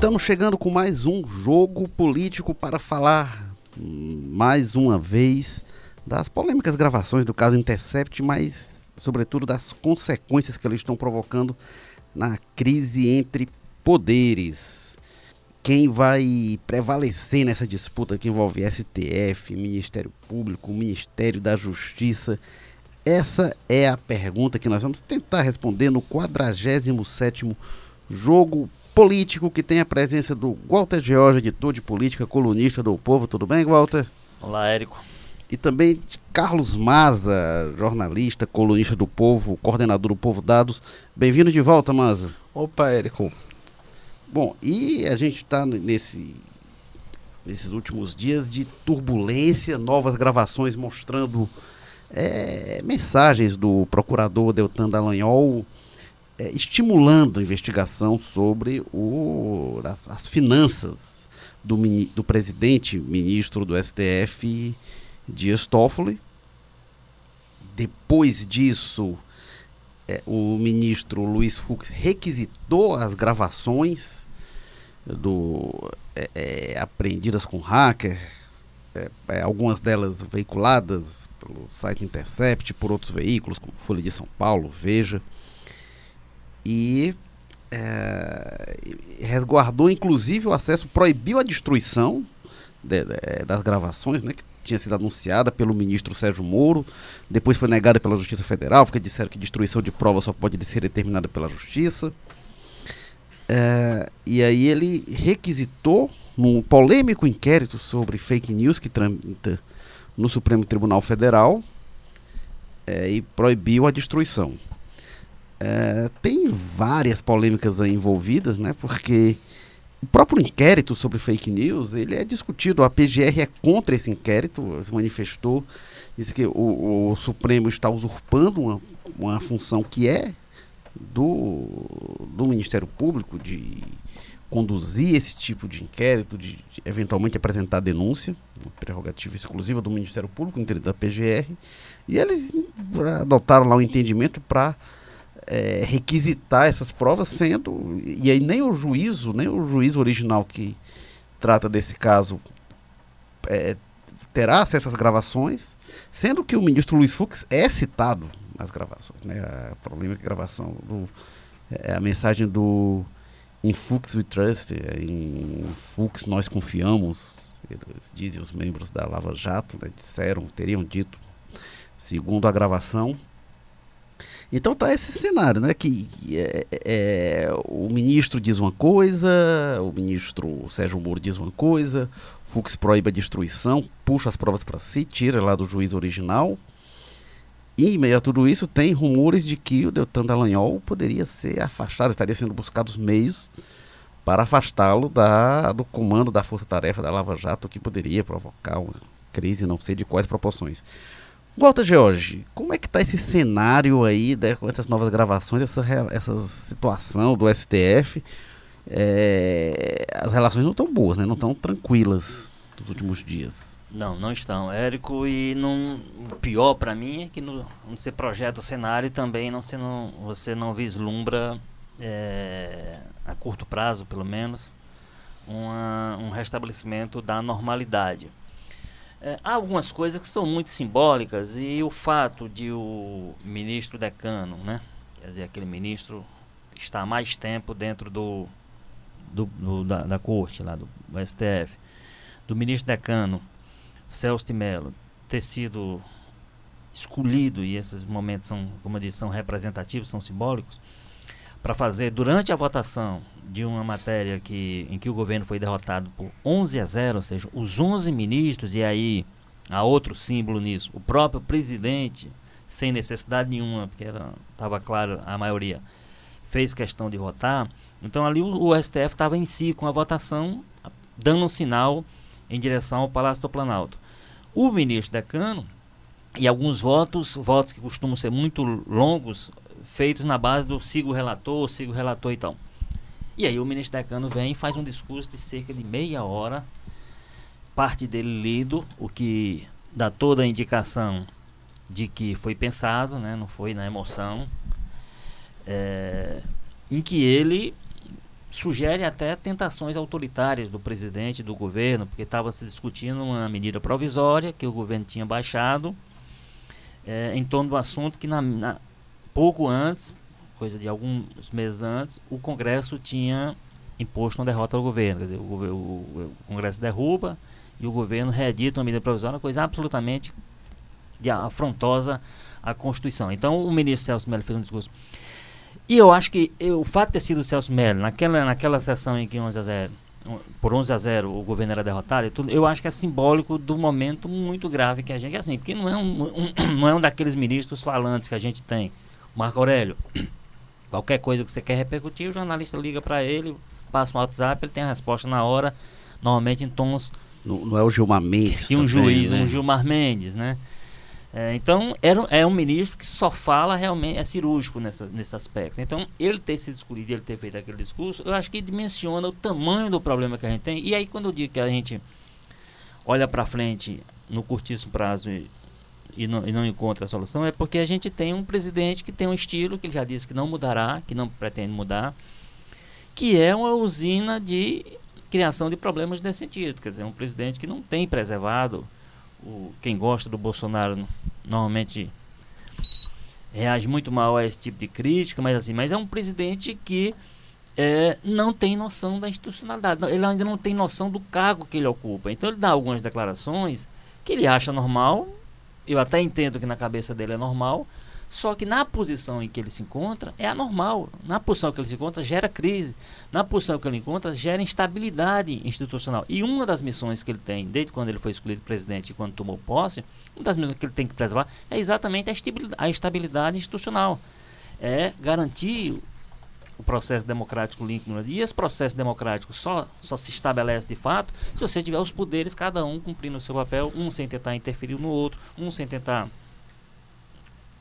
Estamos chegando com mais um jogo político para falar mais uma vez das polêmicas gravações do caso Intercept, mas sobretudo das consequências que eles estão provocando na crise entre poderes. Quem vai prevalecer nessa disputa que envolve STF, Ministério Público, Ministério da Justiça? Essa é a pergunta que nós vamos tentar responder no 47º jogo político que tem a presença do Walter George, editor de política, colunista do Povo. Tudo bem, Walter? Olá, Érico. E também de Carlos Maza, jornalista, colunista do Povo, coordenador do Povo Dados. Bem-vindo de volta, Maza. Opa, Érico. Bom, e a gente está nesse, nesses últimos dias de turbulência, novas gravações mostrando é, mensagens do procurador Deltan Dallagnol é, estimulando a investigação sobre o, as, as finanças do, do presidente, ministro do STF, Dias Toffoli. Depois disso, é, o ministro Luiz Fux requisitou as gravações do é, é, apreendidas com hacker, é, é, algumas delas veiculadas pelo site Intercept, por outros veículos, como Folha de São Paulo, Veja, e é, resguardou inclusive o acesso, proibiu a destruição de, de, das gravações, né, que tinha sido anunciada pelo ministro Sérgio Moro, depois foi negada pela Justiça Federal, porque disseram que destruição de provas só pode ser determinada pela Justiça. É, e aí ele requisitou, num polêmico inquérito sobre fake news que tramita no Supremo Tribunal Federal, é, e proibiu a destruição. É, tem várias polêmicas envolvidas, né? Porque o próprio inquérito sobre fake news, ele é discutido. A PGR é contra esse inquérito, se manifestou, disse que o, o Supremo está usurpando uma, uma função que é do, do Ministério Público de conduzir esse tipo de inquérito, de, de eventualmente apresentar denúncia, prerrogativa exclusiva do Ministério Público, da PGR, e eles adotaram lá um entendimento para é, requisitar essas provas, sendo. E aí nem o juízo, nem o juízo original que trata desse caso é, terá acesso às gravações, sendo que o ministro Luiz Fux é citado nas gravações. Né? O problema é que a gravação do, é a mensagem do em Fux we trust, em Fux nós confiamos, eles dizem os membros da Lava Jato, né, disseram, teriam dito, segundo a gravação, então tá esse cenário, né? Que, é, é, o ministro diz uma coisa, o ministro Sérgio Moro diz uma coisa, Fux proíbe a destruição, puxa as provas para si, tira lá do juiz original. E em meio a tudo isso, tem rumores de que o Deltan Dallagnol poderia ser afastado, estaria sendo buscados meios para afastá-lo do comando da Força Tarefa da Lava Jato, que poderia provocar uma crise, não sei de quais proporções. Walter George, como é que tá esse cenário aí né, com essas novas gravações, essa, essa situação do STF? É, as relações não estão boas, né? Não estão tranquilas nos últimos dias. Não, não estão, Érico. E não, o pior para mim é que no, quando você projeta o cenário também não, você, não, você não vislumbra, é, a curto prazo pelo menos, uma, um restabelecimento da normalidade. É, há algumas coisas que são muito simbólicas e o fato de o ministro decano, né, quer dizer, aquele ministro estar mais tempo dentro do, do, do da, da, corte, lá do, do, STF, do ministro decano Celso de Mello ter sido escolhido, e esses momentos são, como eu disse, são representativos, são simbólicos, para fazer durante a votação de uma matéria que, em que o governo foi derrotado por 11 a 0, ou seja, os 11 ministros, e aí há outro símbolo nisso, o próprio presidente, sem necessidade nenhuma, porque estava claro a maioria, fez questão de votar. Então ali o, o STF estava em si com a votação, dando um sinal em direção ao Palácio do Planalto. O ministro Decano e alguns votos, votos que costumam ser muito longos, feitos na base do sigo relator, sigo relator e tal. E aí o ministro Decano vem e faz um discurso de cerca de meia hora, parte dele lido, o que dá toda a indicação de que foi pensado, né, não foi na emoção, é, em que ele sugere até tentações autoritárias do presidente do governo, porque estava se discutindo uma medida provisória que o governo tinha baixado é, em torno do assunto que na, na, pouco antes, coisa de alguns meses antes, o Congresso tinha imposto uma derrota ao governo. Dizer, o, o, o, Congresso derruba e o governo reedita uma medida provisória, uma coisa absolutamente afrontosa à Constituição. Então o ministro Celso Melo fez um discurso e eu acho que eu, o fato de ter sido o Celso Melo, naquela, naquela sessão em que 11 a 0, por 11 a 0 o governo era derrotado, e tudo, eu acho que é simbólico do momento muito grave que a gente. Assim, porque não é um, um, não é um daqueles ministros falantes que a gente tem. Marco Aurélio, qualquer coisa que você quer repercutir, o jornalista liga para ele, passa um WhatsApp, ele tem a resposta na hora, normalmente em tons. Não, não é o Gilmar Mendes. E um também, juiz, né? um Gilmar Mendes, né? É, então, era, é um ministro que só fala realmente, é cirúrgico nessa, nesse aspecto. Então, ele ter sido escolhido, ele ter feito aquele discurso, eu acho que dimensiona o tamanho do problema que a gente tem. E aí, quando eu digo que a gente olha para frente no curtíssimo prazo e, e, não, e não encontra a solução, é porque a gente tem um presidente que tem um estilo que ele já disse que não mudará, que não pretende mudar, que é uma usina de criação de problemas nesse sentido. Quer dizer, um presidente que não tem preservado o, quem gosta do Bolsonaro normalmente reage muito mal a esse tipo de crítica, mas assim, mas é um presidente que é, não tem noção da institucionalidade, ele ainda não tem noção do cargo que ele ocupa. Então ele dá algumas declarações que ele acha normal, eu até entendo que na cabeça dele é normal, só que na posição em que ele se encontra é anormal. Na posição que ele se encontra gera crise. Na posição que ele encontra gera instabilidade institucional. E uma das missões que ele tem, desde quando ele foi escolhido presidente e quando tomou posse, uma das missões que ele tem que preservar é exatamente a estabilidade, institucional. É garantir o processo democrático limpo. E esse processo democrático só, só se estabelece de fato se você tiver os poderes, cada um cumprindo o seu papel, um sem tentar interferir no outro, um sem tentar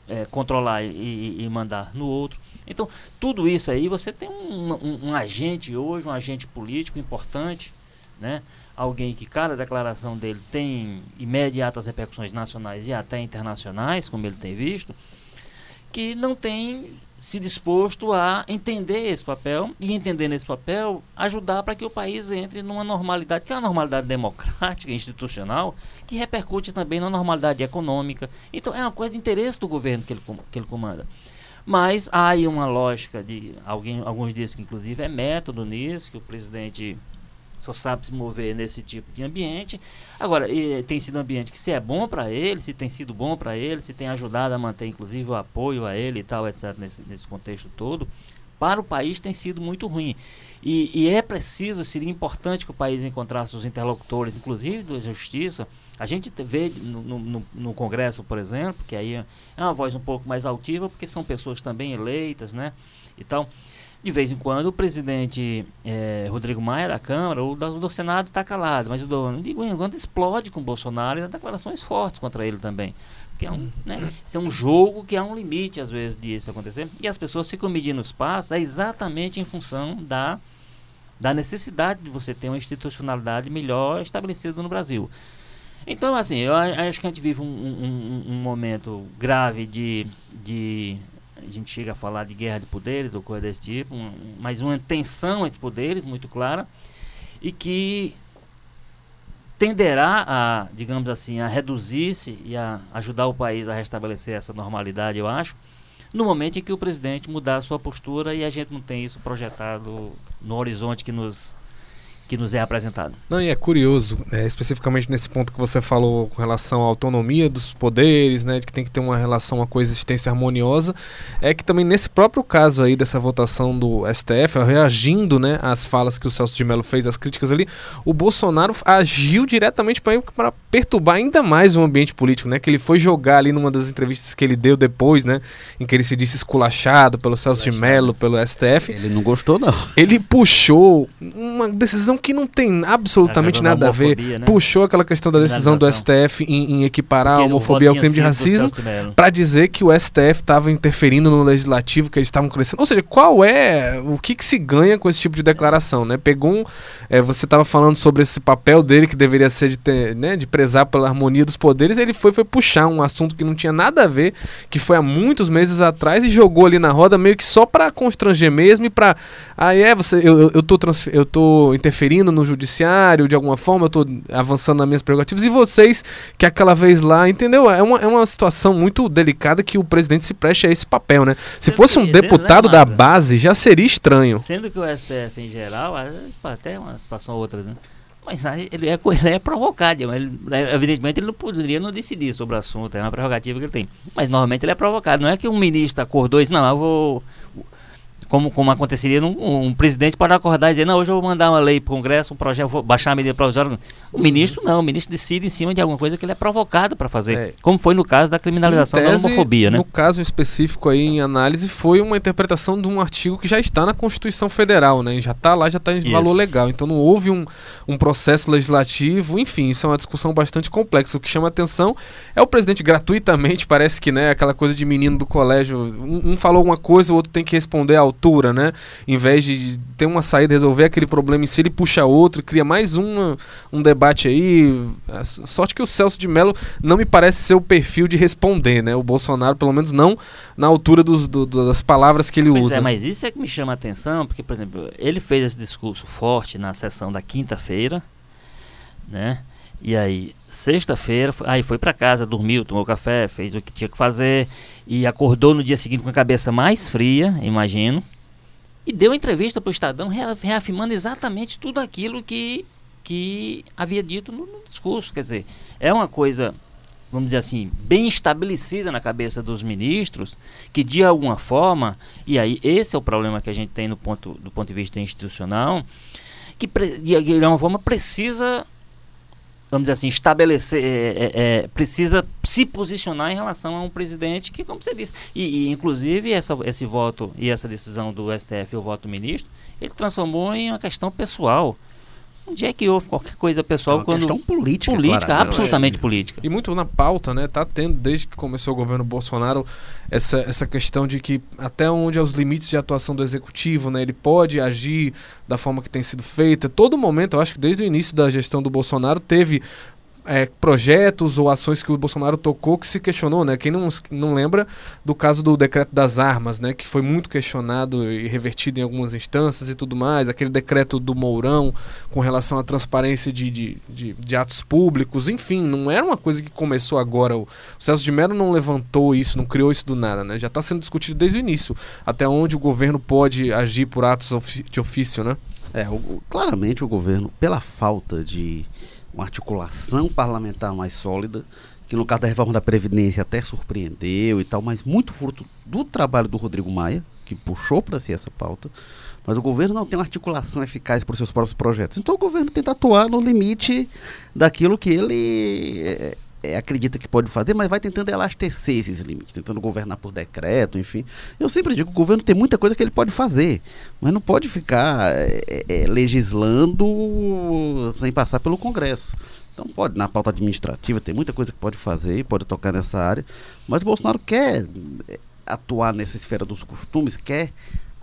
é, controlar e, e, mandar no outro. Então, tudo isso aí, você tem um, um, um, agente hoje, um agente político importante, né? alguém que cada declaração dele tem imediatas repercussões nacionais e até internacionais, como ele tem visto, que não tem se disposto a entender esse papel e entender nesse papel ajudar para que o país entre numa normalidade que é uma normalidade democrática institucional que repercute também na normalidade econômica. Então é uma coisa de interesse do governo que ele, que ele comanda. Mas há aí uma lógica de alguém alguns dizem que inclusive é método nisso que o presidente só sabe se mover nesse tipo de ambiente. Agora, tem sido um ambiente que se é bom para ele, se tem sido bom para ele, se tem ajudado a manter inclusive o apoio a ele e tal, etc, nesse, nesse contexto todo, para o país tem sido muito ruim. E, e é preciso, seria importante que o país encontrasse os interlocutores, inclusive da justiça. A gente vê no, no, no, Congresso, por exemplo, que aí é uma voz um pouco mais altiva, porque são pessoas também eleitas, né? Então, de vez em quando o presidente é, Rodrigo Maia da Câmara ou do, do Senado está calado, mas o do, de quando explode com o Bolsonaro e dá declarações fortes contra ele também. Que é um, né, isso é um jogo que há um limite, às vezes, disso acontecer. E as pessoas ficam medindo os passos é exatamente em função da, da necessidade de você ter uma institucionalidade melhor estabelecida no Brasil. Então, assim, eu acho que a gente vive um, um, um momento grave de, de a gente chega a falar de guerra de poderes ou coisa desse tipo, um, mas uma tensão entre poderes muito clara e que tenderá a, digamos assim, a reduzir-se e a ajudar o país a restabelecer essa normalidade, eu acho, no momento em que o presidente mudar a sua postura e a gente não tem isso projetado no horizonte que nos que nos é apresentado. Não, e é curioso, é, especificamente nesse ponto que você falou com relação à autonomia dos poderes, né, de que tem que ter uma relação, uma coexistência harmoniosa, é que também nesse próprio caso aí dessa votação do STF, reagindo, né, às falas que o Celso de Mello fez, às críticas ali, o Bolsonaro agiu diretamente para perturbar ainda mais o ambiente político, né, que ele foi jogar ali numa das entrevistas que ele deu depois, né, em que ele se disse esculachado pelo Celso de Mello, pelo STF. Ele não gostou não. Ele puxou uma decisão que não tem absolutamente nada a ver. Né? Puxou aquela questão da decisão do STF em, em equiparar Porque a homofobia ao crime de racismo para dizer que o STF estava interferindo no legislativo, que eles estavam crescendo. Ou seja, qual é o que, que, se ganha com esse tipo de declaração, né? Pegou um, é, você estava falando sobre esse papel dele que deveria ser de, ter, né, de prezar pela harmonia dos poderes, ele foi foi puxar um assunto que não tinha nada a ver, que foi há muitos meses atrás e jogou ali na roda meio que só para constranger mesmo e para ah, é, você eu, eu, tô eu tô interferindo no judiciário de alguma forma, eu tô avançando nas minhas prerrogativas e vocês que aquela vez lá, entendeu? É uma, é uma situação muito delicada que o presidente se preste a esse papel, né? Se fosse um deputado da base, já seria estranho. Sendo que o STF em geral, até uma situação ou outra, né? Mas ele é, ele é provocado. Ele, é, evidentemente, ele não poderia não decidir sobre o assunto, é uma prerrogativa que ele tem. Mas normalmente ele é provocado. Não é que um ministro acordou e disse, não, eu vou como, como aconteceria num um presidente pode acordar e dizer, não, hoje eu vou mandar uma lei para o Congresso, um projeto, vou baixar a medida provisória. O ministro não, o ministro decide em cima de alguma coisa que ele é provocado para fazer. É. Como foi no caso da criminalização tese, da homofobia, né? No caso específico aí em análise, foi uma interpretação de um artigo que já está na Constituição Federal, né? Já está lá, já está em isso. valor legal. Então não houve um, um processo legislativo, enfim, isso é uma discussão bastante complexa. O que chama atenção é o presidente gratuitamente, parece que, né, aquela coisa de menino do colégio, um, um falou alguma coisa, o outro tem que responder ao altura, né? Em vez de ter uma saída, resolver aquele problema em si, ele puxa outro, cria mais uma, um debate aí. Sorte que o Celso de Mello não me parece ser o perfil de responder, né? O Bolsonaro, pelo menos não na altura dos, do, das palavras que ele pois usa. É, mas isso é que me chama a atenção, porque, por exemplo, ele fez esse discurso forte na sessão da quinta-feira, né? E aí, sexta-feira, aí foi para casa, dormiu, tomou café, fez o que tinha que fazer e acordou no dia seguinte com a cabeça mais fria, imagino. E deu entrevista para o Estadão reafirmando exatamente tudo aquilo que, que havia dito no, no discurso. Quer dizer, é uma coisa, vamos dizer assim, bem estabelecida na cabeça dos ministros, que de alguma forma, e aí esse é o problema que a gente tem no ponto, do ponto de vista institucional, que de alguma forma precisa vamos dizer assim, estabelecer, é, é, é, precisa se posicionar em relação a um presidente que, como você disse, e, e, inclusive essa, esse voto e essa decisão do STF, o voto do ministro, ele transformou em uma questão pessoal. Onde é que houve qualquer coisa pessoal é uma quando. questão política. Política, claro, absolutamente é. política. E muito na pauta, né? Tá tendo, desde que começou o governo Bolsonaro, essa, essa questão de que até onde é os limites de atuação do executivo, né? Ele pode agir da forma que tem sido feita. Todo momento, eu acho que desde o início da gestão do Bolsonaro, teve é, projetos ou ações que o Bolsonaro tocou que se questionou, né? Quem não, não lembra do caso do decreto das armas, né? Que foi muito questionado e revertido em algumas instâncias e tudo mais. Aquele decreto do Mourão com relação à transparência de, de, de, de atos públicos. Enfim, não era uma coisa que começou agora. O Celso de Mello não levantou isso, não criou isso do nada, né? Já está sendo discutido desde o início. Até onde o governo pode agir por atos de ofício, né? É, o, claramente o governo, pela falta de uma articulação parlamentar mais sólida, que no caso da reforma da Previdência até surpreendeu e tal, mas muito fruto do trabalho do Rodrigo Maia, que puxou para si essa pauta. Mas o governo não tem uma articulação eficaz para os seus próprios projetos. Então o governo tenta atuar no limite daquilo que ele é, é, acredita que pode fazer, mas vai tentando elastecer esses limites, tentando governar por decreto, enfim. Eu sempre digo que o governo tem muita coisa que ele pode fazer, mas não pode ficar é, é, legislando sem passar pelo Congresso. Então pode, na pauta administrativa, tem muita coisa que pode fazer, pode tocar nessa área, mas o Bolsonaro quer é, atuar nessa esfera dos costumes, quer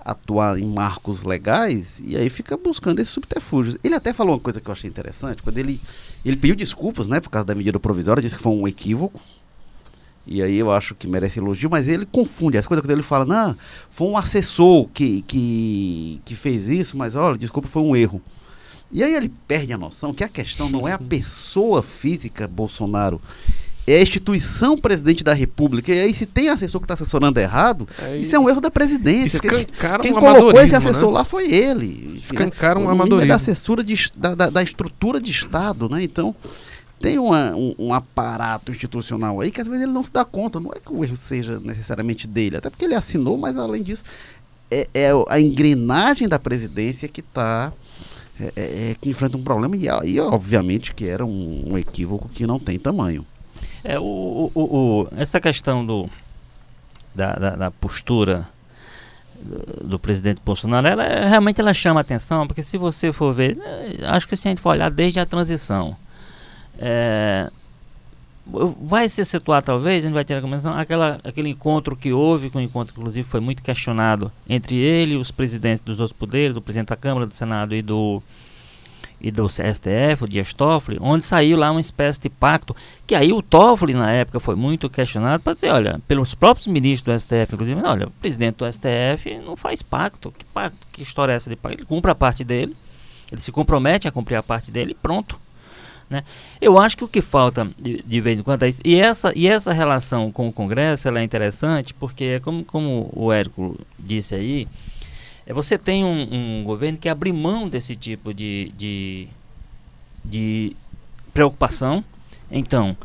atuar em marcos legais e aí fica buscando esses subterfúgios. Ele até falou uma coisa que eu achei interessante, quando ele, ele pediu desculpas, né, por causa da medida provisória, disse que foi um equívoco. E aí eu acho que merece elogio, mas ele confunde as coisas quando ele fala, não, foi um assessor que, que, que fez isso, mas olha, desculpa, foi um erro. E aí ele perde a noção que a questão não é a pessoa física Bolsonaro, é a instituição presidente da República. E aí, se tem assessor que está assessorando errado, é, isso é um erro da presidência. Escancaram quem um colocou esse assessor né? lá foi ele. Escancaram né? um amadorismo. da assessora de, da, da, da, estrutura de Estado, né? Então, tem uma, um, um, aparato institucional aí que às vezes ele não se dá conta. Não é que o erro seja necessariamente dele, até porque ele assinou, mas além disso, é, é a engrenagem da presidência que está. É, é, é, que enfrenta um problema e, e obviamente que era um, um equívoco que não tem tamanho. É, o, o, o, essa questão do, da, da, da postura do, do presidente Bolsonaro, ela realmente ela chama atenção, porque se você for ver, eh, acho que se a gente for olhar desde a transição, é, vai se situar talvez, a gente vai ter a recomendação, aquela, aquele encontro que houve, que um encontro que inclusive foi muito questionado entre ele e os presidentes dos outros poderes, do presidente da Câmara, do Senado e do e do STF, o Dias Toffoli, onde saiu lá uma espécie de pacto, que aí o Toffoli na época foi muito questionado para dizer, olha, pelos próprios ministros do STF, inclusive, olha, o presidente do STF não faz pacto, que pacto, que história é essa de pacto? Ele cumpre a parte dele, ele se compromete a cumprir a parte dele e pronto. Né? Eu acho que o que falta de, de, vez em quando é isso. E essa, e essa relação com o Congresso ela é interessante porque, como, como o Érico disse aí, é, você tem um, um, governo que abre mão desse tipo de, de, de preocupação. Então,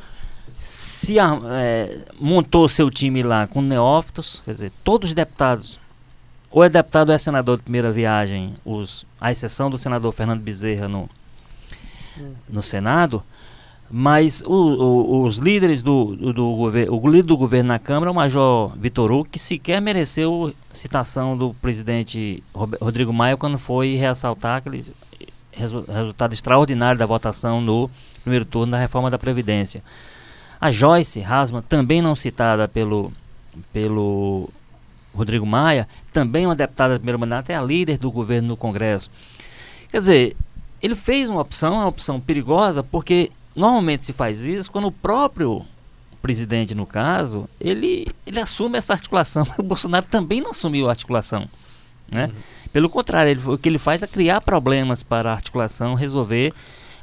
se é, montou seu time lá com neófitos, quer dizer, todos os deputados, ou é deputado ou é senador de primeira viagem, os, à exceção do senador Fernando Bezerra no, no Senado, mas o, o, os líderes do, do, do governo, o líder do governo na Câmara, o Major Vitor Hugo, que sequer mereceu citação do presidente Rodrigo Maia quando foi ressaltar aquele resu resultado extraordinário da votação no primeiro turno da reforma da Previdência. A Joyce Hasman, também não citada pelo, pelo Rodrigo Maia, também uma deputada de primeiro mandato, é a líder do governo no Congresso. Quer dizer, ele fez uma opção, uma opção perigosa, porque normalmente se faz isso quando o próprio presidente, no caso, ele, ele assume essa articulação. O Bolsonaro também não assumiu a articulação. Né? Uhum. Pelo contrário, ele, o que ele faz é criar problemas para a articulação resolver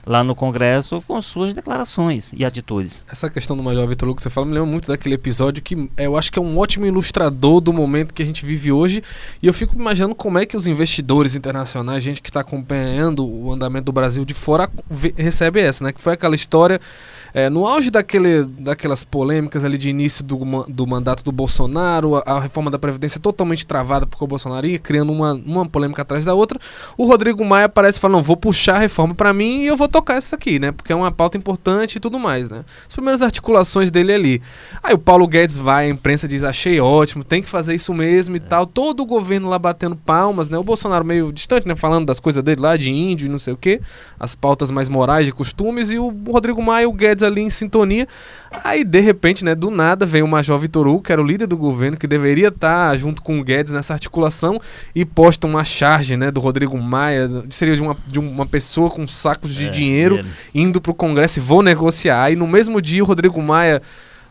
lá no Congresso com suas declarações e atitudes. Essa questão do Major Vitor Hugo que você fala me lembra muito daquele episódio que eu acho que é um ótimo ilustrador do momento que a gente vive hoje e eu fico imaginando como é que os investidores internacionais, gente que está acompanhando o andamento do Brasil de fora, recebe essa, né? Que foi aquela história é, no auge daquele, daquelas polêmicas ali de início do, do mandato do Bolsonaro, a, a, reforma da Previdência totalmente travada porque o Bolsonaro ia criando uma, uma polêmica atrás da outra, o Rodrigo Maia aparece e fala, não, vou puxar a reforma para mim e eu vou tocar isso aqui, né? Porque é uma pauta importante e tudo mais, né? As primeiras articulações dele ali. Aí o Paulo Guedes vai, a imprensa diz, achei ótimo, tem que fazer isso mesmo e é. tal. Todo o governo lá batendo palmas, né? O Bolsonaro meio distante, né? Falando das coisas dele lá, de índio e não sei o quê. As pautas mais morais, de costumes. E o Rodrigo Maia e o Guedes ali em sintonia. Aí, de repente, né, do nada, vem o Major Vitor Hugo, que era o líder do governo, que deveria estar junto com o Guedes nessa articulação, e posta uma charge né, do Rodrigo Maia, seria de uma, de uma pessoa com sacos de é, dinheiro, indo para o Congresso e vou negociar. E no mesmo dia, o Rodrigo Maia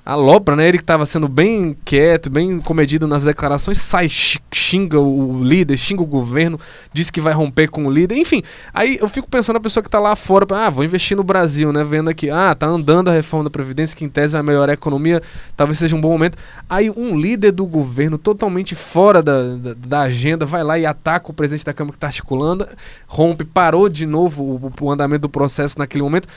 a Lopra, né? Ele que estava sendo bem quieto, bem comedido nas declarações, sai, xinga o líder, xinga o governo, diz que vai romper com o líder. Enfim, aí eu fico pensando a pessoa que está lá fora, ah, vou investir no Brasil, né? Vendo aqui, ah, tá andando a reforma da Previdência, que em tese vai melhorar a economia, talvez seja um bom momento. Aí um líder do governo, totalmente fora da, da, da agenda, vai lá e ataca o presidente da Câmara que está articulando, rompe, parou de novo o, o, andamento do processo naquele momento.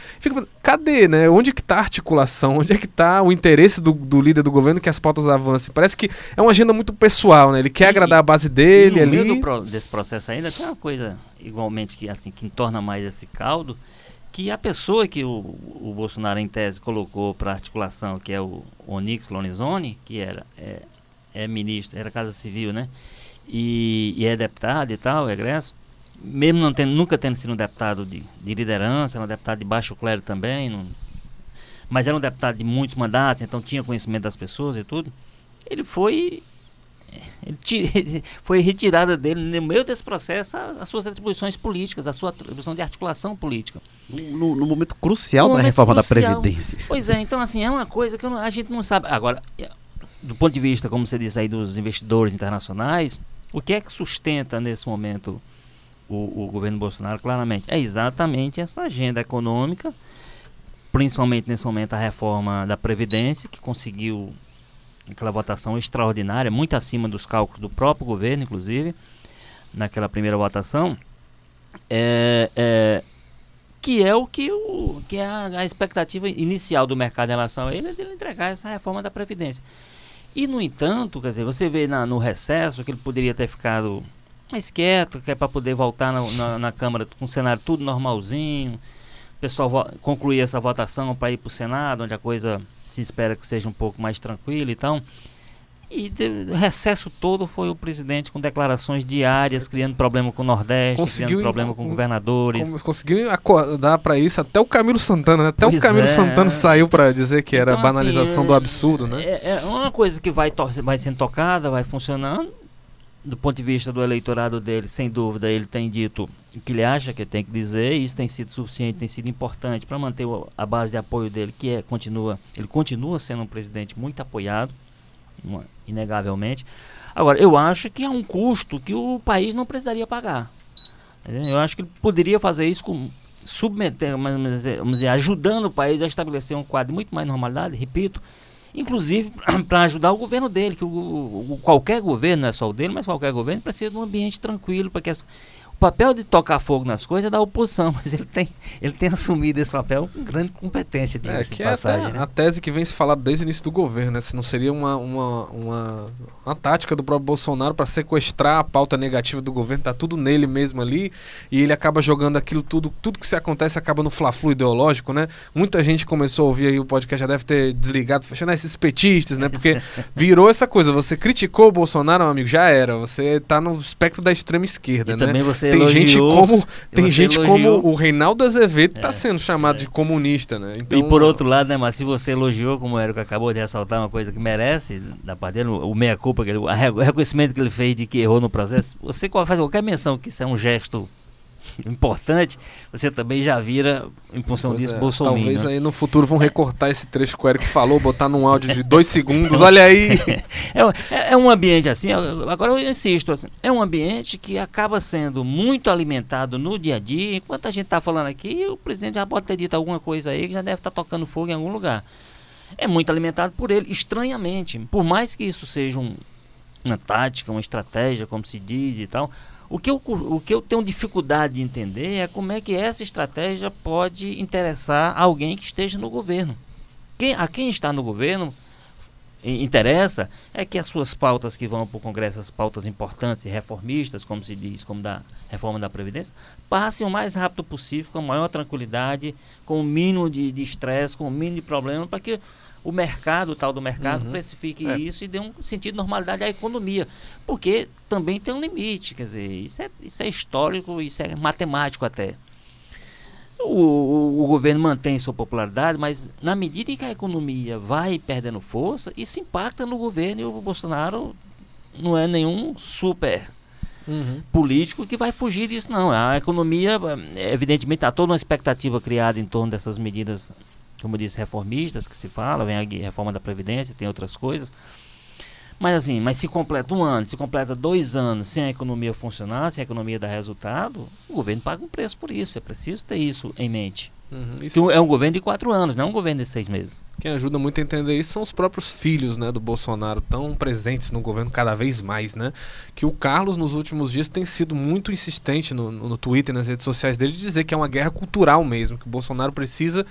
Cadê, né? Onde que está a articulação? Onde é que está o interesse? Interesse do, do, líder do governo que as pautas avancem. Parece que é uma agenda muito pessoal, né? Ele quer e, agradar a base dele e no ali. Meio pro, desse processo ainda tem uma coisa igualmente que assim que torna mais esse caldo, que a pessoa que o, o Bolsonaro em tese colocou para articulação, que é o Onyx Lorenzoni, que era é, é ministro, era Casa Civil, né? E, e, é deputado e tal, é egresso, mesmo não tendo, nunca tendo sido um deputado de, de liderança, era um deputado de baixo clero também, não, mas era um deputado de muitos mandatos, então tinha conhecimento das pessoas e tudo. Ele foi ele foi retirada dele no meio desse processo as suas atribuições políticas, a sua atribuição de articulação política. No, no momento crucial no da momento reforma crucial. da Previdência. Pois é, então assim, é uma coisa que a gente não sabe. Agora, do ponto de vista, como você disse aí, dos investidores internacionais, o que é que sustenta nesse momento o, o governo Bolsonaro, claramente? É exatamente essa agenda econômica principalmente nesse momento a reforma da Previdência, que conseguiu aquela votação extraordinária, muito acima dos cálculos do próprio governo, inclusive, naquela primeira votação, é, é, que é o que, o, que é a, a, expectativa inicial do mercado em relação a ele, é de ele entregar essa reforma da Previdência. E, no entanto, quer dizer, você vê na, no recesso que ele poderia ter ficado mais quieto, que é para poder voltar na, na, na Câmara com o cenário tudo normalzinho, pessoal concluir essa votação para ir para o Senado, onde a coisa se espera que seja um pouco mais tranquila e então E de- o recesso todo foi o presidente com declarações diárias, criando problema com o Nordeste, Conseguiu criando problema em- com governadores. Conseguiu acordar pra isso até o Camilo Santana, né? Até Pois o Camilo é. Santana saiu pra dizer que era Então, assim, banalização do é- absurdo, né? É, é uma coisa que vai, vai sendo tocada, vai funcionando. Do ponto de vista do eleitorado dele, sem dúvida, ele tem dito o que ele acha que tem que dizer. Isso tem sido suficiente, tem sido importante para manter a base de apoio dele, que é, continua, ele continua sendo um presidente muito apoiado, inegavelmente. Agora, eu acho que é um custo que o país não precisaria pagar. Eu acho que ele poderia fazer isso com submeter, é, vamos dizer, ajudando o país a estabelecer um quadro muito mais normalidade, repito, inclusive para ajudar o governo dele, que o, o- qualquer governo, não é só o dele, mas qualquer governo precisa de um ambiente tranquilo para que as- papel de tocar fogo nas coisas é da oposição, mas ele tem, ele tem assumido esse papel com grande competência, É, que de é passagem. até né? a tese que vem se falando desde o início do governo, né? Se não seria uma, uma, uma, uma tática do próprio Bolsonaro para sequestrar a pauta negativa do governo, tá tudo nele mesmo ali, e ele acaba jogando aquilo tudo, tudo que se acontece acaba no fla-flu ideológico, né? Muita gente começou a ouvir aí o podcast, já deve ter desligado, fechando esses petistas, né? Porque virou essa coisa, você criticou o Bolsonaro, meu amigo, já era, você tá no espectro da extrema esquerda, E né? também você Tem gente como tem gente elogiou- como o Reinaldo Azevedo tá É, sendo chamado de comunista, né? Então, e por outro lado, né, mas se você elogiou, como o Érico acabou de ressaltar, uma coisa que merece da parte dele, o o meia-culpa, que ele- o re- o reconhecimento que ele fez de que errou no processo, você qual- faz qualquer menção que isso é um gesto importante, você também já vira, em função Pois disso, é, Bolsonaro. Talvez aí no futuro vão recortar esse trecho que o Eric falou, botar num áudio de dois segundos. Olha aí. É, é- é um ambiente assim, agora eu insisto, assim, é um ambiente que acaba sendo muito alimentado no dia a dia. Enquanto a gente está falando aqui, o presidente já pode ter dito alguma coisa aí que já deve estar tocando fogo em algum lugar. É muito alimentado por ele, estranhamente. Por mais que isso seja um- uma tática, uma estratégia, como se diz e tal, o que, eu, o que eu tenho dificuldade de entender é como é que essa estratégia pode interessar alguém que esteja no governo. Quem, a quem está no governo interessa é que as suas pautas que vão para o Congresso, as pautas importantes e reformistas, como se diz, como da reforma da Previdência, passem o mais rápido possível, com a maior tranquilidade, com o mínimo de estresse, com o mínimo de problema, para que o mercado, o tal do mercado, Uhum. precifique É. isso e dê um sentido de normalidade à economia. Porque também tem um limite, quer dizer, isso é, isso é histórico, isso é matemático até. O, o- o governo mantém sua popularidade, mas na medida em que a economia vai perdendo força, isso impacta no governo e o Bolsonaro não é nenhum super Uhum. político que vai fugir disso, não. A economia, eh, evidentemente, há toda uma expectativa criada em torno dessas medidas, como eu disse, reformistas que se fala, vem a reforma da Previdência, tem outras coisas. Mas assim, mas se completa um ano, se completa dois anos sem a economia funcionar, sem a economia dar resultado, o governo paga um preço por isso. É preciso ter isso em mente. Uhum. Isso é um governo de quatro anos, não é um governo de seis meses. Quem ajuda muito a entender isso são os próprios filhos né, do Bolsonaro, tão presentes no governo cada vez mais, né? Que o Carlos, nos últimos dias, tem sido muito insistente no, no Twitter e nas redes sociais dele de dizer que é uma guerra cultural mesmo, que o Bolsonaro precisa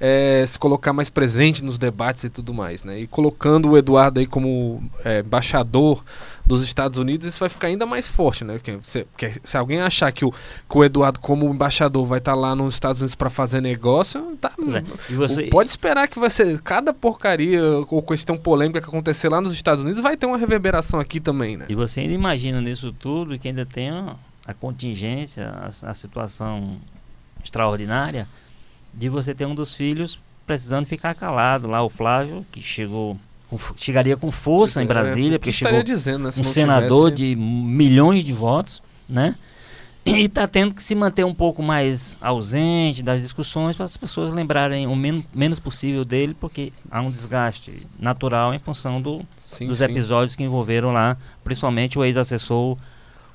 eh, se colocar mais presente nos debates e tudo mais, né? E colocando o Eduardo aí como eh, embaixador dos Estados Unidos, isso vai ficar ainda mais forte, né? Porque se, porque se alguém achar que o, que o Eduardo, como embaixador, vai estar lá nos Estados Unidos para fazer negócio, tá, E você, Pode esperar que vai ser cada porcaria ou questão polêmica que acontecer lá nos Estados Unidos vai ter uma reverberação aqui também, né? E você ainda imagina nisso tudo que ainda tem a, a contingência, a, a situação extraordinária de você ter um dos filhos precisando ficar calado. Lá o Flávio, que chegou com chegaria com força em é, Brasília, o que porque chegou dizendo, né, se um senador tivesse- de milhões de votos, né? E está tendo que se manter um pouco mais ausente das discussões para as pessoas lembrarem o men menos possível dele, porque há um desgaste natural em função do, Sim, dos sim. episódios que envolveram lá, principalmente o ex-assessor,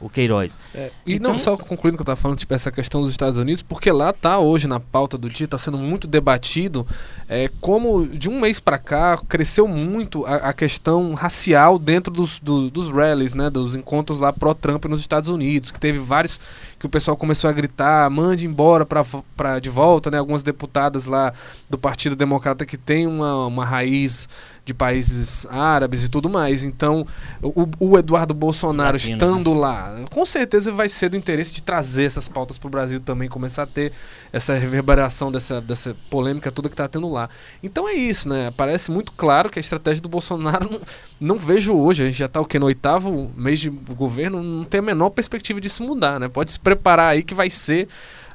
o Queiroz. É, e Então- não só concluindo que eu estava falando, tipo, essa questão dos Estados Unidos, porque lá tá hoje na pauta do dia, está sendo muito debatido é, como de um mês para cá cresceu muito a, a questão racial dentro dos, do- dos rallies, né, dos encontros lá pró-Trump nos Estados Unidos, que teve vários que o pessoal começou a gritar, mande embora pra, de volta, né, algumas deputadas lá do Partido Democrata que tem uma, uma raiz de países árabes e tudo mais. Então, o, o Eduardo Bolsonaro Latinos, estando lá, com certeza vai ser do interesse de trazer essas pautas para o Brasil também, começar a ter essa reverberação dessa, dessa polêmica toda que está tendo lá. Então é isso, né? Parece muito claro que a estratégia do Bolsonaro não, não vejo hoje. A gente já está o que no oitavo mês de governo, não tem a menor perspectiva disso mudar, né? Pode se preparar aí que vai ser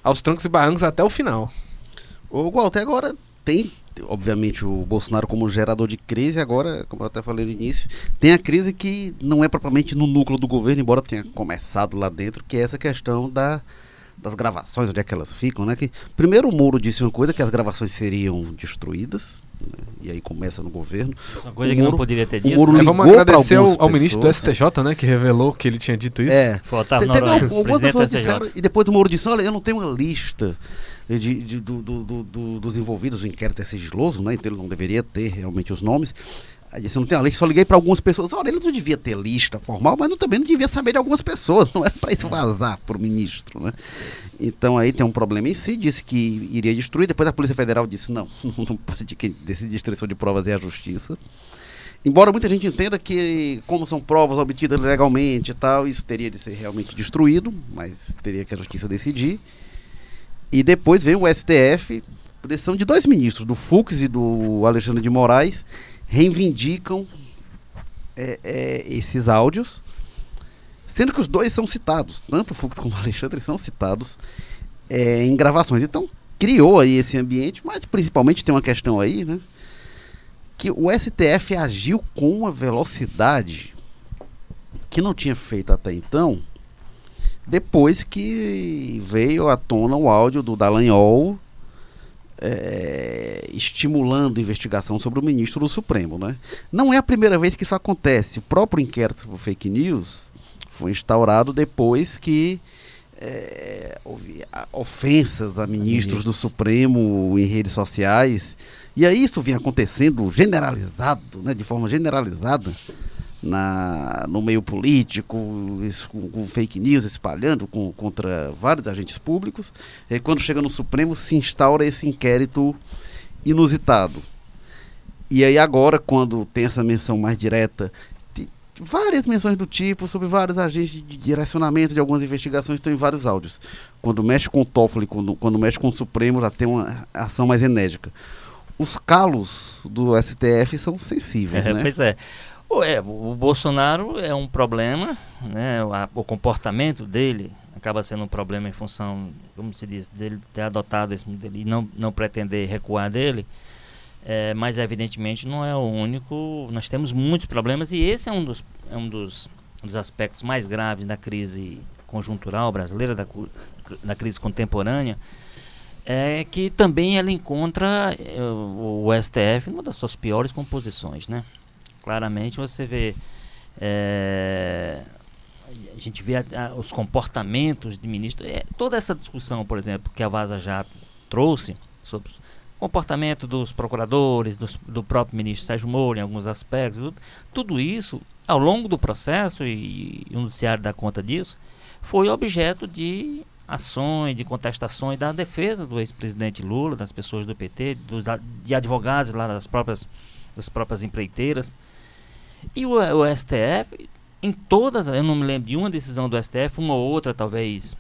aos trancos e barrancos até o final. O Walter agora tem, obviamente, o Bolsonaro como gerador de crise, agora, como eu até falei no início, tem a crise que não é propriamente no núcleo do governo, embora tenha começado lá dentro, que é essa questão da, das gravações, onde é que elas ficam, né? Que, primeiro o Moro disse uma coisa, que as gravações seriam destruídas, né? e aí começa no governo. Uma coisa O que não Moro- poderia ter o dito. Moro né? É, vamos agradecer ao, ao ministro do STJ, né? Que revelou que ele tinha dito isso. É, Foi Otávio Te- Teve algumas presidente pessoas disseram, e depois o Moro disse, olha, eu não tenho uma lista de, de- do- do- do- do- dos envolvidos, o inquérito é sigiloso, né? Então ele não deveria ter realmente os nomes. Aí disse, não tenho a lista, só liguei para algumas pessoas. Olha, ele não devia ter lista formal, mas não- também não devia saber de algumas pessoas, não era para isso vazar para o ministro, né? Então aí tem um problema em si, disse que iria destruir, depois a Polícia Federal disse, não, não pode de quem decide destruição de provas é a justiça. Embora muita gente entenda que, como são provas obtidas legalmente e tal, isso teria de ser realmente destruído, mas teria que a justiça decidir. E depois vem o STF, decisão de dois ministros, do Fux e do Alexandre de Moraes, reivindicam é, é, esses áudios, sendo que os dois são citados, tanto o Fux como o Alexandre são citados é, em gravações. Então criou aí esse ambiente, mas principalmente tem uma questão aí, né? Que o STF agiu com uma velocidade que não tinha feito até então, depois que veio à tona o áudio do Dallagnol é, estimulando investigação sobre o ministro do Supremo. Né? Não é a primeira vez que isso acontece. O próprio inquérito sobre fake news foi instaurado depois que é, houve ofensas a ministros do Supremo em redes sociais. E aí isso vinha acontecendo generalizado, né, de forma generalizada na, no meio político, isso, com, com fake news espalhando com, contra vários agentes públicos. E quando chega no Supremo, se instaura esse inquérito inusitado. E aí agora, quando tem essa menção mais direta, várias menções do tipo sobre vários agentes de direcionamento de algumas investigações estão em vários áudios. Quando mexe com o Toffoli, quando, quando mexe com o Supremo, já tem uma ação mais enérgica. Os calos do STF são sensíveis, É, né? Pois é. É, o Bolsonaro é um problema, né? o, a- o comportamento dele acaba sendo um problema em função, como se diz, dele ter adotado esse modelo e não, não pretender recuar dele. É, mas evidentemente não é o único. Nós temos muitos problemas e esse é um dos, é um dos, um dos aspectos mais graves da crise conjuntural brasileira, da, da crise contemporânea, é que também ela encontra eh, o, o STF numa das suas piores composições, né? Claramente você vê eh, a gente vê a- a- os comportamentos de ministros, é, toda essa discussão, por exemplo, que a Vaza Jato trouxe sobre o comportamento dos procuradores, dos- do próprio ministro Sérgio Moro em alguns aspectos, tudo, tudo isso, ao longo do processo, e, e o noticiário dá conta disso, foi objeto de ações, de contestações da defesa do ex-presidente Lula, das pessoas do PT, dos, de advogados lá das próprias, das próprias empreiteiras. E o, o STF, em todas, eu não me lembro de uma decisão do STF, uma ou outra talvez,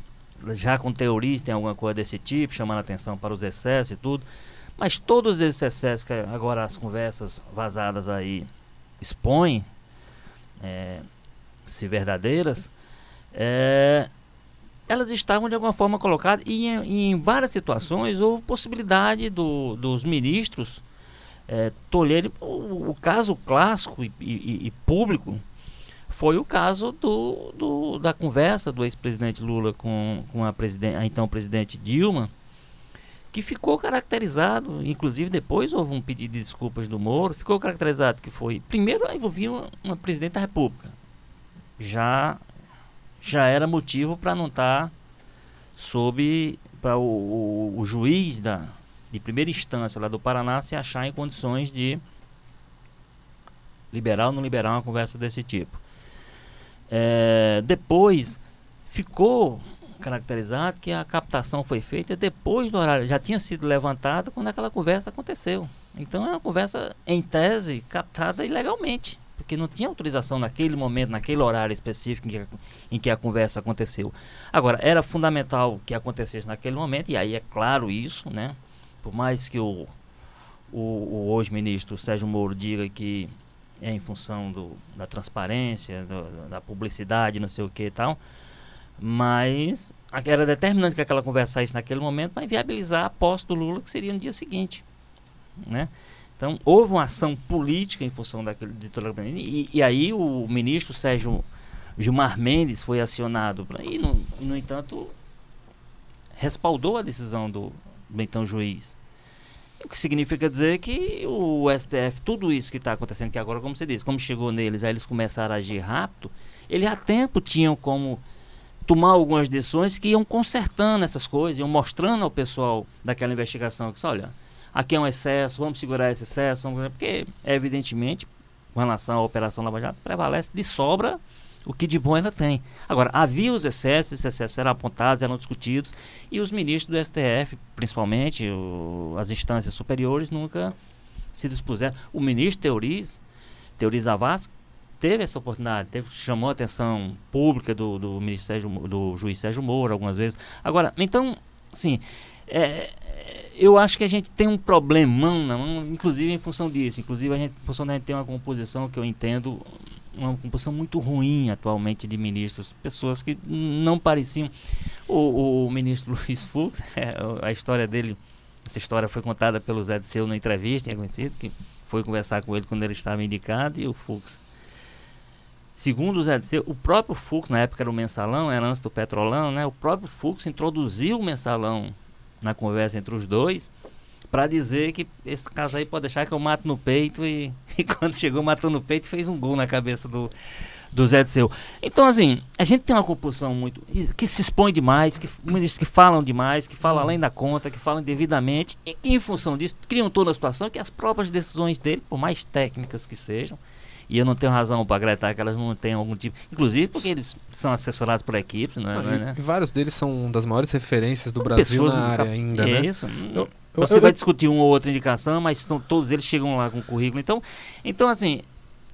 já com teorias, tem alguma coisa desse tipo, chamando atenção para os excessos e tudo, mas todos esses excessos que agora as conversas vazadas aí expõem, é, se verdadeiras, é, elas estavam de alguma forma colocadas e em, em várias situações houve possibilidade do, dos ministros é. O, o caso clássico e, e- e público foi o caso do, do- da conversa do ex-presidente Lula com, com a, presiden- a então presidente Dilma, que ficou caracterizado, inclusive depois houve um pedido de desculpas do Moro, ficou caracterizado que foi, primeiro envolvia uma, uma presidente da República, já já era motivo para não estar sob para o, o, o juiz da de primeira instância lá do Paraná se achar em condições de liberar ou não liberar uma conversa desse tipo. É, depois ficou caracterizado que a captação foi feita depois do horário, já tinha sido levantada quando aquela conversa aconteceu. Então é uma conversa, em tese, captada ilegalmente, porque não tinha autorização naquele momento, naquele horário específico em que, em que a conversa aconteceu. Agora, era fundamental que acontecesse naquele momento, e aí é claro isso, né? Por mais que o, o, o hoje ministro Sérgio Moro diga que é em função do, da transparência, do, da publicidade, não sei o que e tal, mas era determinante que aquela conversa saísse naquele momento para viabilizar a posse do Lula, que seria no dia seguinte. Né? Então, houve uma ação política em função daquele de e, e aí o ministro Sérgio Gilmar Mendes foi acionado pra, e, no, no entanto, respaldou a decisão do, então juiz. O que significa dizer que o STF, tudo isso que está acontecendo que agora, como você disse, como chegou neles, aí eles começaram a agir rápido, eles há tempo tinham como tomar algumas decisões que iam consertando essas coisas, iam mostrando ao pessoal daquela investigação que, olha, aqui é um excesso, vamos segurar esse excesso, porque, evidentemente, com relação à Operação Lava Jato, prevalece de sobra o que de bom ela tem. Agora, havia os excessos, esses excessos eram apontados, eram discutidos, e os ministros do STF, principalmente o, as instâncias superiores, nunca se dispuseram. O ministro Teoriz, Teoriz Avaz, teve essa oportunidade, teve, chamou a atenção pública do, do, ministério, do juiz Sérgio Moro algumas vezes. Agora, então, sim, é, eu acho que a gente tem um problemão, não, inclusive em função disso. Inclusive, a gente, em função da gente ter uma composição que eu entendo, uma composição muito ruim atualmente de ministros, pessoas que não pareciam. O, o ministro Luiz Fux, é, a história dele, essa história foi contada pelo Zé de Seu na entrevista, é conhecido, que foi conversar com ele quando ele estava indicado, e o Fux Segundo o Zé Disseu, o próprio Fux, na época era o mensalão, era antes do petrolão, né? O próprio Fux introduziu o mensalão na conversa entre os dois para dizer que esse caso aí pode deixar que eu mato no peito e, e quando chegou matou no peito fez um gol na cabeça do, do Zé Disseu. Então, assim, a gente tem uma compulsão muito. que se expõe demais, que ministros que falam demais, que falam além da conta, que falam indevidamente, e que, em função disso, criam toda a situação que as próprias decisões dele, por mais técnicas que sejam, e eu não tenho razão para acreditar que elas não têm algum tipo. Inclusive porque eles são assessorados por equipes, não é? E, né? vários deles são das maiores referências do são Brasil na área ainda, é né? Isso. Eu, Você eu, vai eu, discutir uma ou outra indicação, mas são, todos eles chegam lá com o currículo. Então, então, assim,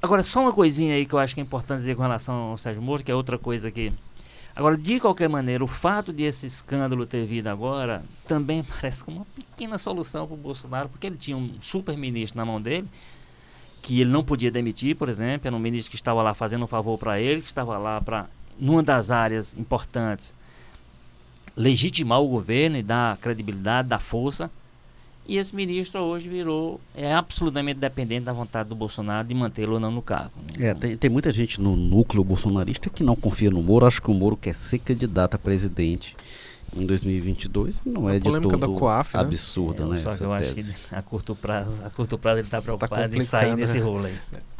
agora só uma coisinha aí que eu acho que é importante dizer com relação ao Sérgio Moro, que é outra coisa que. Agora, de qualquer maneira, o fato de esse escândalo ter vindo agora também parece como uma pequena solução para o Bolsonaro, porque ele tinha um super ministro na mão dele que ele não podia demitir, por exemplo, era um ministro que estava lá fazendo um favor para ele, que estava lá para, numa das áreas importantes, legitimar o governo e dar credibilidade, dar força. E esse ministro hoje virou, é absolutamente dependente da vontade do Bolsonaro de mantê-lo ou não no cargo. É, tem, tem muita gente no núcleo bolsonarista que não confia no Moro, acho que o Moro quer ser candidato a presidente em 2022 não a é de todo Coaf, né? absurda, né? né? Só que eu acho que a curto prazo, a curto prazo ele está preocupado tá em sair desse né? rolo aí. É.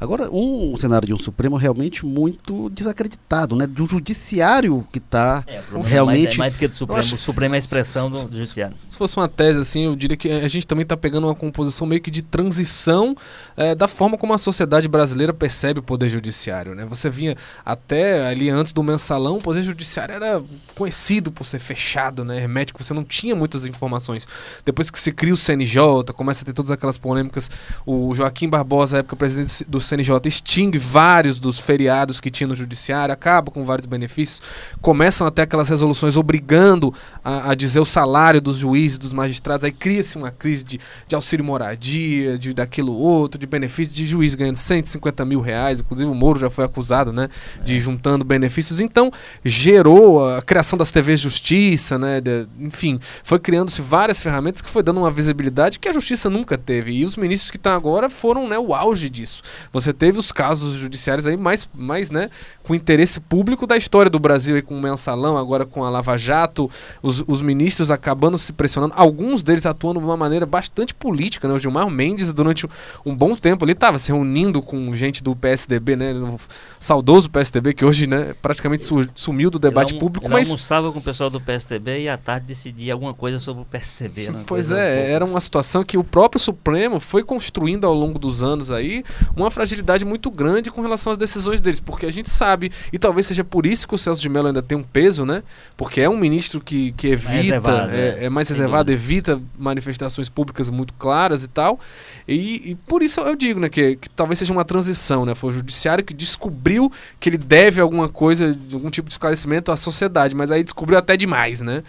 Agora, um cenário de um Supremo realmente muito desacreditado, né? De um judiciário que está é, realmente. Mais, mais do que do Supremo, o Supremo é a expressão do, do judiciário. Se fosse uma tese, assim, eu diria que a gente também está pegando uma composição meio que de transição é, da forma como a sociedade brasileira percebe o poder judiciário, né? Você vinha até ali antes do mensalão, o poder judiciário era conhecido por ser fechado, né? Hermético, você não tinha muitas informações. Depois que se cria o CNJ, começa a ter todas aquelas polêmicas, o Joaquim Barbosa, época presidente do CNJ extingue vários dos feriados que tinha no judiciário, acaba com vários benefícios, começam até aquelas resoluções obrigando a, a dizer o salário dos juízes, dos magistrados, aí cria-se uma crise de, de auxílio moradia, de daquilo outro, de benefício de juiz ganhando 150 mil reais, inclusive o Moro já foi acusado, né, de juntando benefícios, então gerou a criação das TVs Justiça, né, de, enfim, foi criando-se várias ferramentas que foi dando uma visibilidade que a Justiça nunca teve, e os ministros que estão agora foram, né, o auge disso isso. Você teve os casos judiciários aí mais, mais né, com interesse público da história do Brasil, aí, com o mensalão, agora com a Lava Jato, os, os ministros acabando se pressionando, alguns deles atuando de uma maneira bastante política. Né? O Gilmar Mendes, durante um bom tempo, ele estava se reunindo com gente do PSDB, né? O saudoso PSDB, que hoje né, praticamente sumiu do debate ele público. Ele mas almoçava com o pessoal do PSDB e à tarde decidia alguma coisa sobre o PSDB. Pois é, um era uma situação que o próprio Supremo foi construindo ao longo dos anos aí, uma fragilidade muito grande com relação às decisões deles, porque a gente sabe, e talvez seja por isso que o Celso de Mello ainda tem um peso, né? Porque é um ministro que, que evita, mais é, é, é, mais reservado, dúvida. evita manifestações públicas muito claras e tal. E, e por isso eu digo, né, que, que, talvez seja uma transição, né? Foi o judiciário que descobriu que ele deve alguma coisa, algum tipo de esclarecimento à sociedade, mas aí descobriu até demais, né?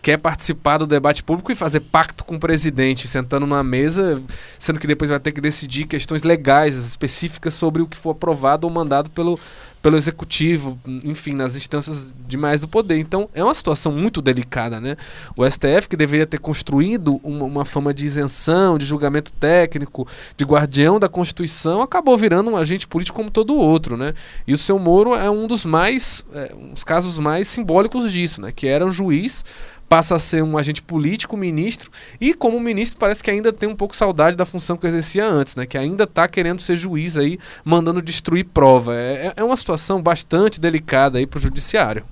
Quer participar do debate público e fazer pacto com o presidente, sentando numa mesa, sendo que depois vai ter que decidir questões legais, específicas sobre o que for aprovado ou mandado pelo, pelo executivo, enfim, nas instâncias demais do poder. Então é uma situação muito delicada, né? O STF, que deveria ter construído uma, uma fama de isenção, de julgamento técnico, de guardião da Constituição, acabou virando um agente político como todo outro, né? E o seu Moro é um dos mais, é, casos mais simbólicos disso, né? Que era um juiz passa a ser um agente político, ministro, e como ministro parece que ainda tem um pouco saudade da função que exercia antes, né? Que ainda está querendo ser juiz aí, mandando destruir prova. É, é uma situação bastante delicada aí para o judiciário.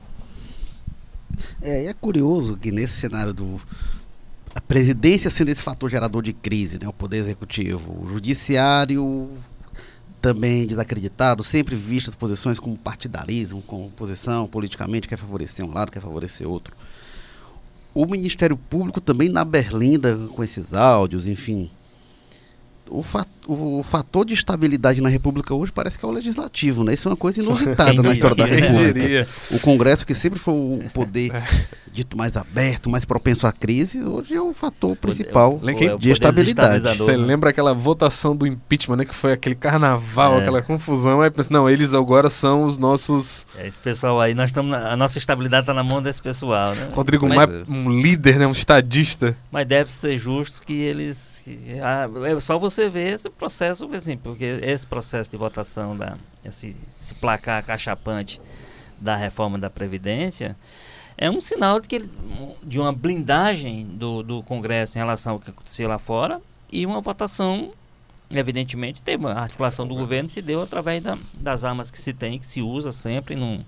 É, é curioso que nesse cenário do a presidência sendo esse fator gerador de crise, né? O poder executivo, o judiciário também desacreditado, sempre visto as posições como partidarismo, como posição politicamente quer favorecer um lado, quer favorecer outro o Ministério Público também na Berlinda com esses áudios, enfim. O, fa o, fator de estabilidade na República hoje parece que é o legislativo, né? Isso é uma coisa inusitada na história da República. O Congresso, que sempre foi o poder é. dito mais aberto, mais propenso à crise, hoje é o fator principal o, o, de estabilidade. Você lembra aquela votação do impeachment, né? Que foi aquele carnaval, é. aquela confusão. Aí pensa, não, eles agora são os nossos. É, esse pessoal aí, nós estamos. A nossa estabilidade está na mão desse pessoal, né? Rodrigo Mas, Maia, um líder, né? Um estadista. Mas deve ser justo que eles. Ah, é só você ver esse processo, assim, porque esse processo de votação, da, esse, esse placar cachapante da reforma da Previdência é um sinal de, que ele, de uma blindagem do, do Congresso em relação ao que acontecia lá fora e uma votação, evidentemente, teve a articulação do governo se deu através da, das armas que se tem, que se usa sempre, não,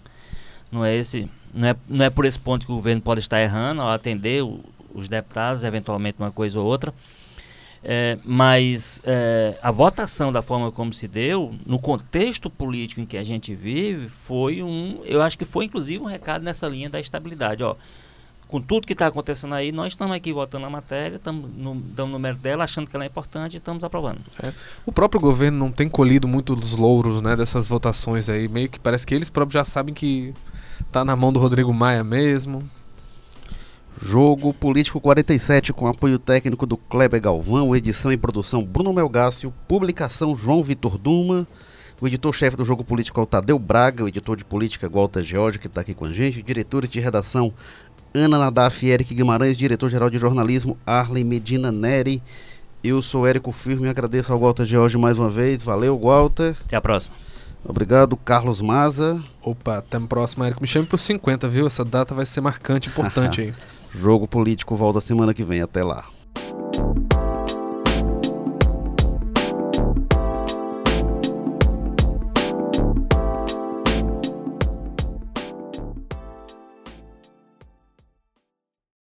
não é esse não é, não é por esse ponto que o governo pode estar errando ao atender o, os deputados, eventualmente uma coisa ou outra. É, mas é, a votação da forma como se deu, no contexto político em que a gente vive, foi um. Eu acho que foi inclusive um recado nessa linha da estabilidade. Ó, com tudo que está acontecendo aí, nós estamos aqui votando a matéria, estamos no, no mérito dela, achando que ela é importante e estamos aprovando. É. O próprio governo não tem colhido muito dos louros né, dessas votações aí. Meio que parece que eles próprios já sabem que está na mão do Rodrigo Maia mesmo. Jogo Político 47 com apoio técnico do Kleber Galvão, edição e produção Bruno Melgácio, publicação João Vitor Duma, o editor-chefe do Jogo Político é o Tadeu Braga, o editor de política Walter George, que está aqui com a gente, diretores de redação Ana Nadaf e Eric Guimarães, diretor-geral de jornalismo Arlen Medina Neri. Eu sou Érico Firme e agradeço ao Walter George mais uma vez. Valeu, Walter. Até a próxima. Obrigado, Carlos Maza. Opa, até a próxima, Érico. Me chame para os 50, viu? Essa data vai ser marcante, importante aí. Jogo Político volta semana que vem. Até lá.